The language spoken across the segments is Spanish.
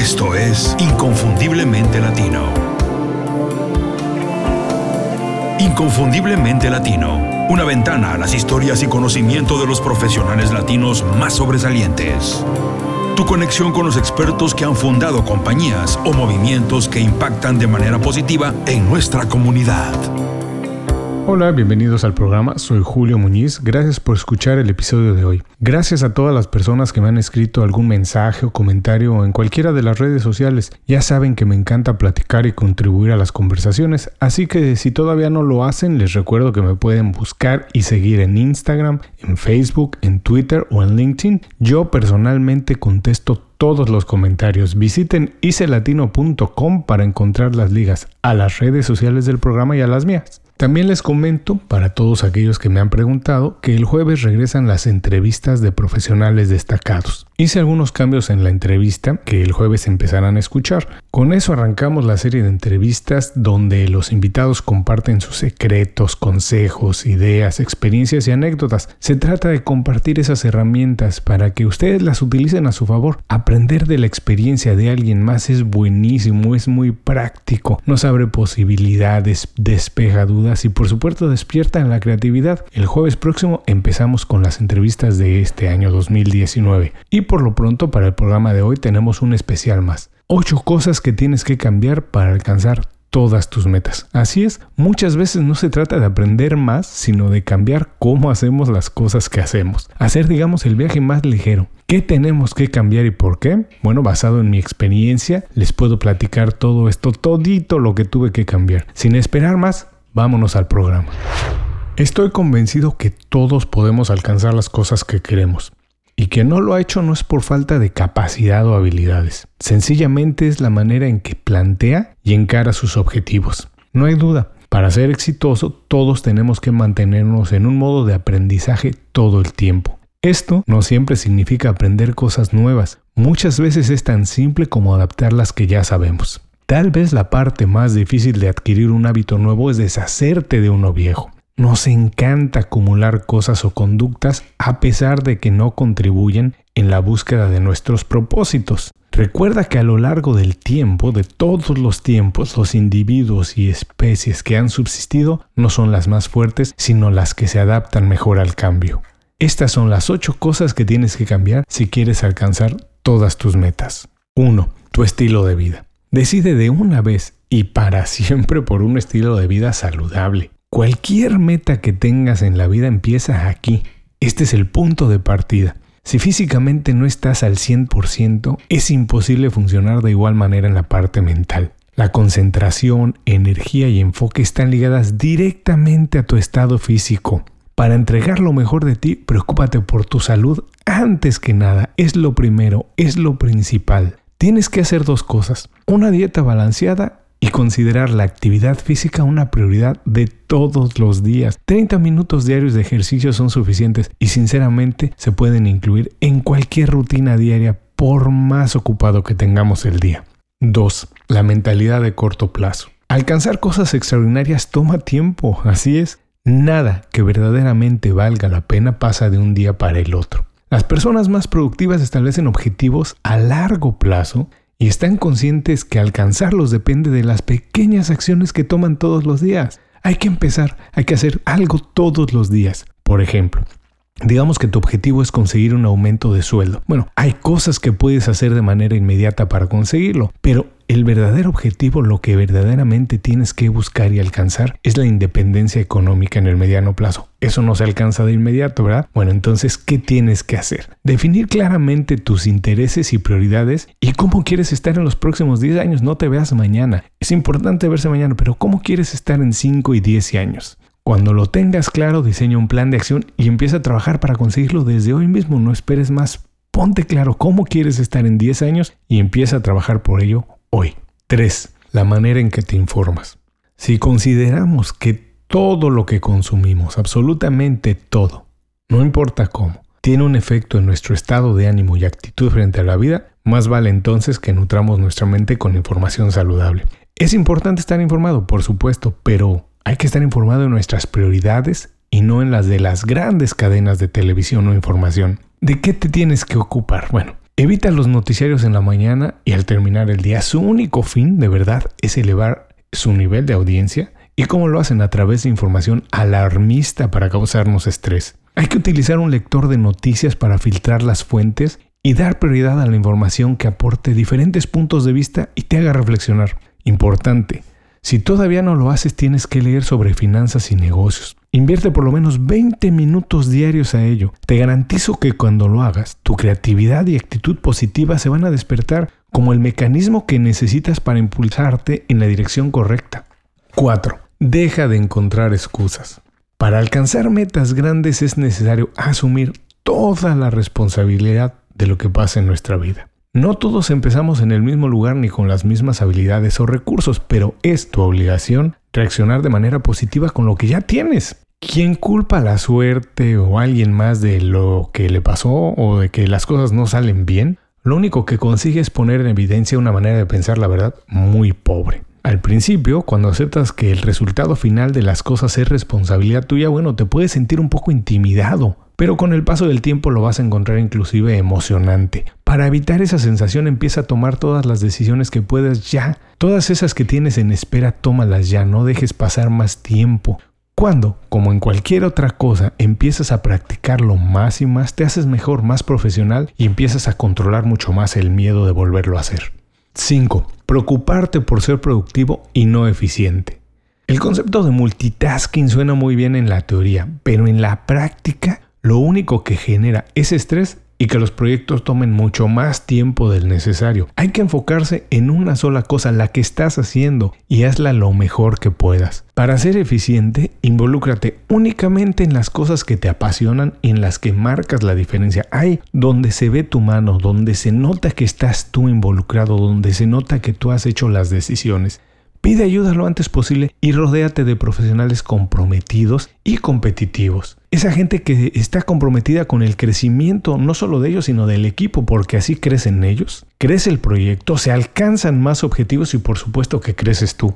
Esto es Inconfundiblemente Latino. Inconfundiblemente Latino. Una ventana a las historias y conocimiento de los profesionales latinos más sobresalientes. Tu conexión con los expertos que han fundado compañías o movimientos que impactan de manera positiva en nuestra comunidad. Hola, bienvenidos al programa. Soy Julio Muñiz. Gracias por escuchar el episodio de hoy. Gracias a todas las personas que me han escrito algún mensaje o comentario en cualquiera de las redes sociales. Ya saben que me encanta platicar y contribuir a las conversaciones, así que si todavía no lo hacen, les recuerdo que me pueden buscar y seguir en Instagram, en Facebook, en Twitter o en LinkedIn. Yo personalmente contesto todos los comentarios. Visiten icelatino.com para encontrar las ligas a las redes sociales del programa y a las mías. También les comento, para todos aquellos que me han preguntado, que el jueves regresan las entrevistas de profesionales destacados. Hice algunos cambios en la entrevista que el jueves empezarán a escuchar. Con eso arrancamos la serie de entrevistas donde los invitados comparten sus secretos, consejos, ideas, experiencias y anécdotas. Se trata de compartir esas herramientas para que ustedes las utilicen a su favor. Aprender de la experiencia de alguien más es buenísimo, es muy práctico, nos abre posibilidades, despeja dudas y por supuesto despierta en la creatividad. El jueves próximo empezamos con las entrevistas de este año 2019 y por lo pronto para el programa de hoy tenemos un especial más. 8 cosas que tienes que cambiar para alcanzar todas tus metas. Así es, muchas veces no se trata de aprender más, sino de cambiar cómo hacemos las cosas que hacemos. Hacer, digamos, el viaje más ligero. ¿Qué tenemos que cambiar y por qué? Bueno, basado en mi experiencia, les puedo platicar todo esto, todito lo que tuve que cambiar. Sin esperar más, vámonos al programa. Estoy convencido que todos podemos alcanzar las cosas que queremos. Y que no lo ha hecho no es por falta de capacidad o habilidades. Sencillamente es la manera en que plantea y encara sus objetivos. No hay duda, para ser exitoso todos tenemos que mantenernos en un modo de aprendizaje todo el tiempo. Esto no siempre significa aprender cosas nuevas, muchas veces es tan simple como adaptar las que ya sabemos. Tal vez la parte más difícil de adquirir un hábito nuevo es deshacerte de uno viejo. Nos encanta acumular cosas o conductas a pesar de que no contribuyen en la búsqueda de nuestros propósitos. Recuerda que a lo largo del tiempo, de todos los tiempos, los individuos y especies que han subsistido no son las más fuertes, sino las que se adaptan mejor al cambio. Estas son las 8 cosas que tienes que cambiar si quieres alcanzar todas tus metas. 1. Tu estilo de vida. Decide de una vez y para siempre por un estilo de vida saludable. Cualquier meta que tengas en la vida empieza aquí. Este es el punto de partida. Si físicamente no estás al 100%, es imposible funcionar de igual manera en la parte mental. La concentración, energía y enfoque están ligadas directamente a tu estado físico. Para entregar lo mejor de ti, preocúpate por tu salud antes que nada. Es lo primero, es lo principal. Tienes que hacer dos cosas. Una dieta balanceada y considerar la actividad física una prioridad de todos los días. 30 minutos diarios de ejercicio son suficientes y sinceramente se pueden incluir en cualquier rutina diaria por más ocupado que tengamos el día. 2. La mentalidad de corto plazo. Alcanzar cosas extraordinarias toma tiempo, así es. Nada que verdaderamente valga la pena pasa de un día para el otro. Las personas más productivas establecen objetivos a largo plazo y están conscientes que alcanzarlos depende de las pequeñas acciones que toman todos los días. Hay que empezar, hay que hacer algo todos los días. Por ejemplo, Digamos que tu objetivo es conseguir un aumento de sueldo. Bueno, hay cosas que puedes hacer de manera inmediata para conseguirlo, pero el verdadero objetivo, lo que verdaderamente tienes que buscar y alcanzar, es la independencia económica en el mediano plazo. Eso no se alcanza de inmediato, ¿verdad? Bueno, entonces, ¿qué tienes que hacer? Definir claramente tus intereses y prioridades y cómo quieres estar en los próximos 10 años. No te veas mañana. Es importante verse mañana, pero ¿cómo quieres estar en 5 y 10 años? Cuando lo tengas claro, diseña un plan de acción y empieza a trabajar para conseguirlo desde hoy mismo. No esperes más. Ponte claro cómo quieres estar en 10 años y empieza a trabajar por ello hoy. 3. La manera en que te informas. Si consideramos que todo lo que consumimos, absolutamente todo, no importa cómo, tiene un efecto en nuestro estado de ánimo y actitud frente a la vida, más vale entonces que nutramos nuestra mente con información saludable. Es importante estar informado, por supuesto, pero hay que estar informado en nuestras prioridades y no en las de las grandes cadenas de televisión o información. ¿De qué te tienes que ocupar? Bueno, Evita los noticiarios en la mañana y al terminar el día su único fin de verdad es elevar su nivel de audiencia y cómo lo hacen a través de información alarmista para causarnos estrés. Hay que utilizar un lector de noticias para filtrar las fuentes y dar prioridad a la información que aporte diferentes puntos de vista y te haga reflexionar. Importante, si todavía no lo haces tienes que leer sobre finanzas y negocios. Invierte por lo menos 20 minutos diarios a ello. Te garantizo que cuando lo hagas, tu creatividad y actitud positiva se van a despertar como el mecanismo que necesitas para impulsarte en la dirección correcta. 4. Deja de encontrar excusas. Para alcanzar metas grandes es necesario asumir toda la responsabilidad de lo que pasa en nuestra vida. No todos empezamos en el mismo lugar ni con las mismas habilidades o recursos, pero es tu obligación reaccionar de manera positiva con lo que ya tienes. ¿Quién culpa a la suerte o a alguien más de lo que le pasó o de que las cosas no salen bien? Lo único que consigue es poner en evidencia una manera de pensar la verdad muy pobre. Al principio, cuando aceptas que el resultado final de las cosas es responsabilidad tuya, bueno, te puedes sentir un poco intimidado, pero con el paso del tiempo lo vas a encontrar inclusive emocionante. Para evitar esa sensación empieza a tomar todas las decisiones que puedas ya. Todas esas que tienes en espera, tómalas ya, no dejes pasar más tiempo. Cuando, como en cualquier otra cosa, empiezas a practicarlo más y más, te haces mejor, más profesional y empiezas a controlar mucho más el miedo de volverlo a hacer. 5. Preocuparte por ser productivo y no eficiente. El concepto de multitasking suena muy bien en la teoría, pero en la práctica lo único que genera es estrés y que los proyectos tomen mucho más tiempo del necesario. Hay que enfocarse en una sola cosa, la que estás haciendo, y hazla lo mejor que puedas. Para ser eficiente, involúcrate únicamente en las cosas que te apasionan y en las que marcas la diferencia. Hay donde se ve tu mano, donde se nota que estás tú involucrado, donde se nota que tú has hecho las decisiones. Pide ayuda lo antes posible y rodéate de profesionales comprometidos y competitivos. Esa gente que está comprometida con el crecimiento no solo de ellos, sino del equipo, porque así crecen ellos, crece el proyecto, se alcanzan más objetivos y por supuesto que creces tú.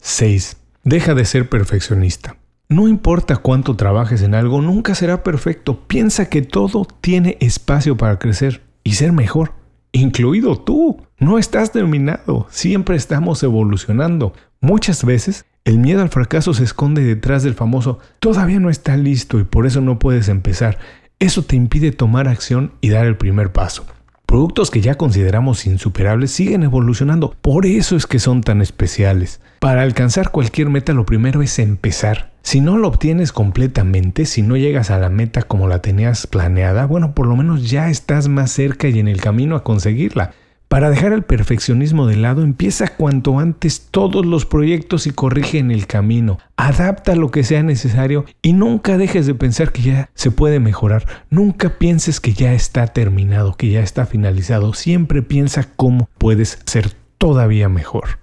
6. Deja de ser perfeccionista. No importa cuánto trabajes en algo, nunca será perfecto. Piensa que todo tiene espacio para crecer y ser mejor incluido tú. No estás terminado, siempre estamos evolucionando. Muchas veces el miedo al fracaso se esconde detrás del famoso todavía no está listo y por eso no puedes empezar. Eso te impide tomar acción y dar el primer paso. Productos que ya consideramos insuperables siguen evolucionando, por eso es que son tan especiales. Para alcanzar cualquier meta lo primero es empezar. Si no lo obtienes completamente, si no llegas a la meta como la tenías planeada, bueno, por lo menos ya estás más cerca y en el camino a conseguirla. Para dejar el perfeccionismo de lado, empieza cuanto antes todos los proyectos y corrige en el camino. Adapta lo que sea necesario y nunca dejes de pensar que ya se puede mejorar. Nunca pienses que ya está terminado, que ya está finalizado. Siempre piensa cómo puedes ser todavía mejor.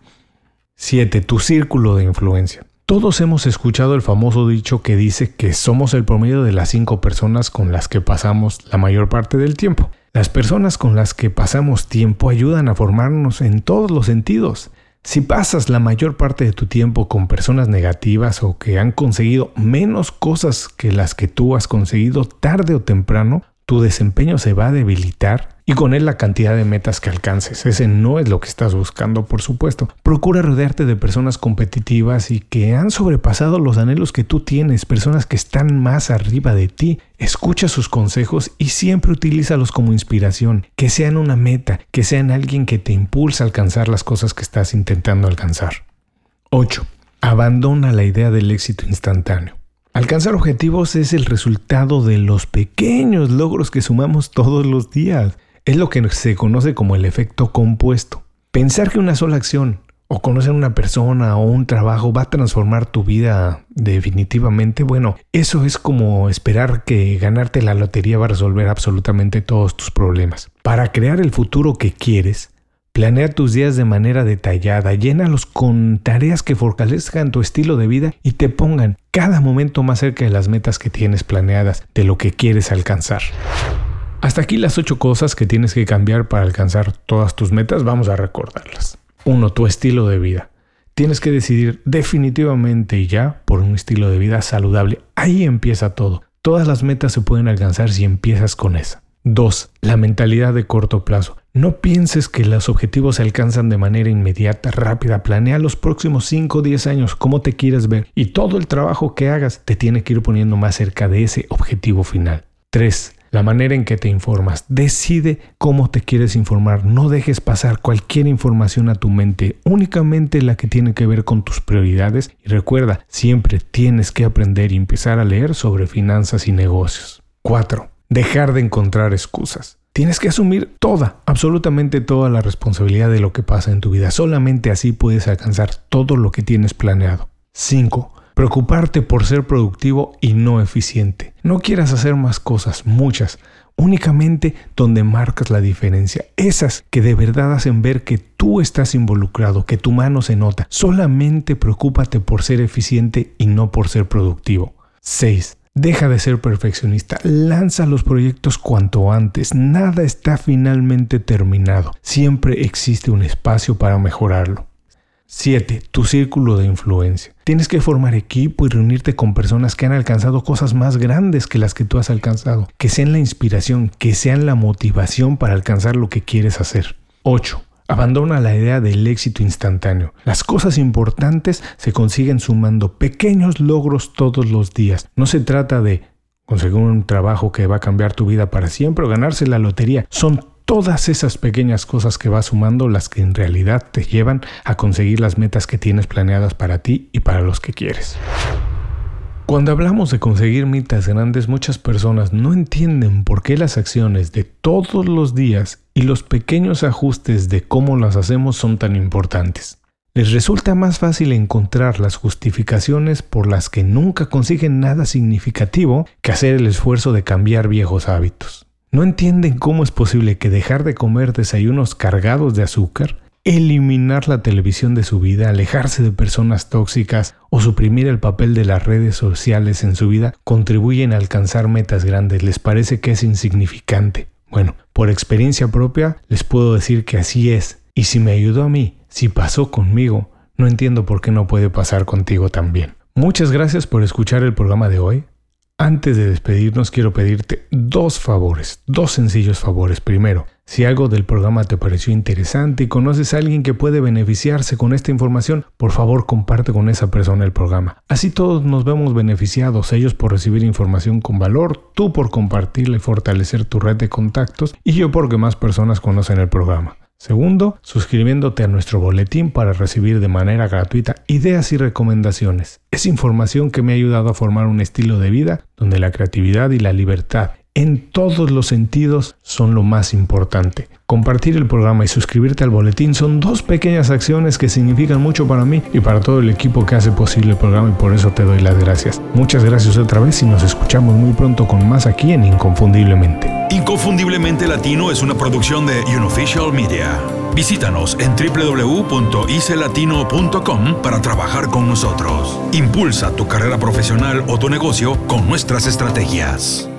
7. Tu círculo de influencia. Todos hemos escuchado el famoso dicho que dice que somos el promedio de las cinco personas con las que pasamos la mayor parte del tiempo. Las personas con las que pasamos tiempo ayudan a formarnos en todos los sentidos. Si pasas la mayor parte de tu tiempo con personas negativas o que han conseguido menos cosas que las que tú has conseguido tarde o temprano, tu desempeño se va a debilitar y con él la cantidad de metas que alcances. Ese no es lo que estás buscando, por supuesto. Procura rodearte de personas competitivas y que han sobrepasado los anhelos que tú tienes, personas que están más arriba de ti. Escucha sus consejos y siempre utilízalos como inspiración, que sean una meta, que sean alguien que te impulsa a alcanzar las cosas que estás intentando alcanzar. 8. Abandona la idea del éxito instantáneo. Alcanzar objetivos es el resultado de los pequeños logros que sumamos todos los días. Es lo que se conoce como el efecto compuesto. Pensar que una sola acción o conocer a una persona o un trabajo va a transformar tu vida definitivamente, bueno, eso es como esperar que ganarte la lotería va a resolver absolutamente todos tus problemas. Para crear el futuro que quieres, Planea tus días de manera detallada, llénalos con tareas que fortalezcan tu estilo de vida y te pongan cada momento más cerca de las metas que tienes planeadas, de lo que quieres alcanzar. Hasta aquí las ocho cosas que tienes que cambiar para alcanzar todas tus metas, vamos a recordarlas. 1. Tu estilo de vida. Tienes que decidir definitivamente ya por un estilo de vida saludable. Ahí empieza todo. Todas las metas se pueden alcanzar si empiezas con esa. 2. La mentalidad de corto plazo. No pienses que los objetivos se alcanzan de manera inmediata, rápida. Planea los próximos 5 o 10 años cómo te quieres ver y todo el trabajo que hagas te tiene que ir poniendo más cerca de ese objetivo final. 3. La manera en que te informas. Decide cómo te quieres informar. No dejes pasar cualquier información a tu mente, únicamente la que tiene que ver con tus prioridades. Y recuerda, siempre tienes que aprender y empezar a leer sobre finanzas y negocios. 4 dejar de encontrar excusas. Tienes que asumir toda, absolutamente toda la responsabilidad de lo que pasa en tu vida. Solamente así puedes alcanzar todo lo que tienes planeado. 5. Preocuparte por ser productivo y no eficiente. No quieras hacer más cosas, muchas, únicamente donde marcas la diferencia. Esas que de verdad hacen ver que tú estás involucrado, que tu mano se nota. Solamente preocúpate por ser eficiente y no por ser productivo. 6. Deja de ser perfeccionista, lanza los proyectos cuanto antes, nada está finalmente terminado, siempre existe un espacio para mejorarlo. 7. Tu círculo de influencia. Tienes que formar equipo y reunirte con personas que han alcanzado cosas más grandes que las que tú has alcanzado, que sean la inspiración, que sean la motivación para alcanzar lo que quieres hacer. 8. Abandona la idea del éxito instantáneo. Las cosas importantes se consiguen sumando pequeños logros todos los días. No se trata de conseguir un trabajo que va a cambiar tu vida para siempre o ganarse la lotería. Son todas esas pequeñas cosas que vas sumando las que en realidad te llevan a conseguir las metas que tienes planeadas para ti y para los que quieres. Cuando hablamos de conseguir metas grandes, muchas personas no entienden por qué las acciones de todos los días y los pequeños ajustes de cómo las hacemos son tan importantes. Les resulta más fácil encontrar las justificaciones por las que nunca consiguen nada significativo que hacer el esfuerzo de cambiar viejos hábitos. No entienden cómo es posible que dejar de comer desayunos cargados de azúcar eliminar la televisión de su vida, alejarse de personas tóxicas o suprimir el papel de las redes sociales en su vida contribuyen a alcanzar metas grandes. ¿Les parece que es insignificante? Bueno, por experiencia propia les puedo decir que así es. Y si me ayudó a mí, si pasó conmigo, no entiendo por qué no puede pasar contigo también. Muchas gracias por escuchar el programa de hoy. Antes de despedirnos quiero pedirte dos favores, dos sencillos favores. Primero, si algo del programa te pareció interesante y conoces a alguien que puede beneficiarse con esta información, por favor comparte con esa persona el programa. Así todos nos vemos beneficiados, ellos por recibir información con valor, tú por compartirla y fortalecer tu red de contactos y yo porque más personas conocen el programa. Segundo, suscribiéndote a nuestro boletín para recibir de manera gratuita ideas y recomendaciones. Es información que me ha ayudado a formar un estilo de vida donde la creatividad y la libertad en todos los sentidos son lo más importante. Compartir el programa y suscribirte al boletín son dos pequeñas acciones que significan mucho para mí y para todo el equipo que hace posible el programa y por eso te doy las gracias. Muchas gracias otra vez y nos escuchamos muy pronto con más aquí en Inconfundiblemente. Inconfundiblemente Latino es una producción de Unofficial Media. Visítanos en www.icelatino.com para trabajar con nosotros. Impulsa tu carrera profesional o tu negocio con nuestras estrategias.